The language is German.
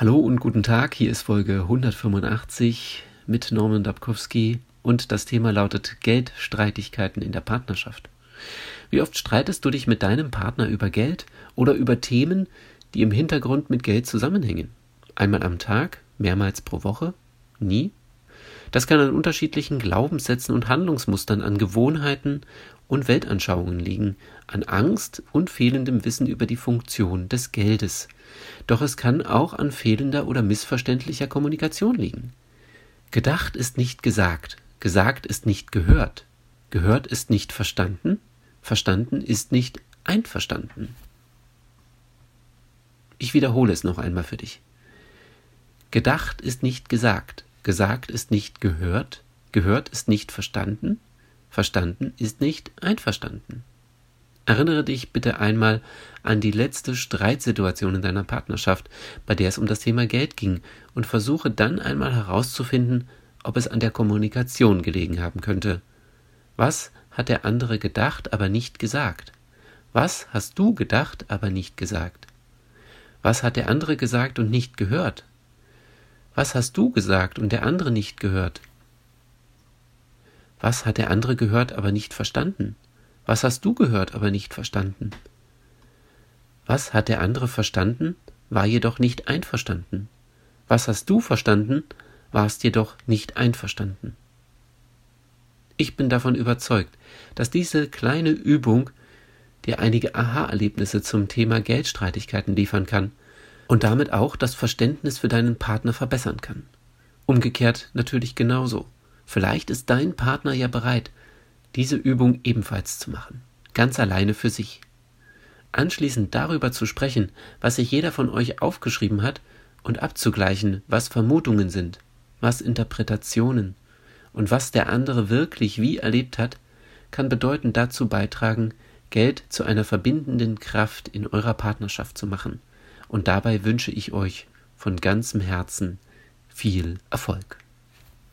Hallo und guten Tag, hier ist Folge 185 mit Norman Dabkowski und das Thema lautet Geldstreitigkeiten in der Partnerschaft. Wie oft streitest du dich mit deinem Partner über Geld oder über Themen, die im Hintergrund mit Geld zusammenhängen? Einmal am Tag, mehrmals pro Woche, nie? Das kann an unterschiedlichen Glaubenssätzen und Handlungsmustern, an Gewohnheiten und Weltanschauungen liegen, an Angst und fehlendem Wissen über die Funktion des Geldes. Doch es kann auch an fehlender oder missverständlicher Kommunikation liegen. Gedacht ist nicht gesagt, gesagt ist nicht gehört, gehört ist nicht verstanden, verstanden ist nicht einverstanden. Ich wiederhole es noch einmal für dich. Gedacht ist nicht gesagt, Gesagt ist nicht gehört, gehört ist nicht verstanden, verstanden ist nicht einverstanden. Erinnere dich bitte einmal an die letzte Streitsituation in deiner Partnerschaft, bei der es um das Thema Geld ging, und versuche dann einmal herauszufinden, ob es an der Kommunikation gelegen haben könnte. Was hat der andere gedacht, aber nicht gesagt? Was hast du gedacht, aber nicht gesagt? Was hat der andere gesagt und nicht gehört? Was hast du gesagt und der andere nicht gehört? Was hat der andere gehört, aber nicht verstanden? Was hast du gehört, aber nicht verstanden? Was hat der andere verstanden, war jedoch nicht einverstanden? Was hast du verstanden, warst jedoch nicht einverstanden? Ich bin davon überzeugt, dass diese kleine Übung dir einige Aha-Erlebnisse zum Thema Geldstreitigkeiten liefern kann und damit auch das Verständnis für deinen Partner verbessern kann. Umgekehrt natürlich genauso. Vielleicht ist dein Partner ja bereit, diese Übung ebenfalls zu machen, ganz alleine für sich. Anschließend darüber zu sprechen, was sich jeder von euch aufgeschrieben hat, und abzugleichen, was Vermutungen sind, was Interpretationen und was der andere wirklich wie erlebt hat, kann bedeutend dazu beitragen, Geld zu einer verbindenden Kraft in eurer Partnerschaft zu machen und dabei wünsche ich euch von ganzem Herzen viel Erfolg.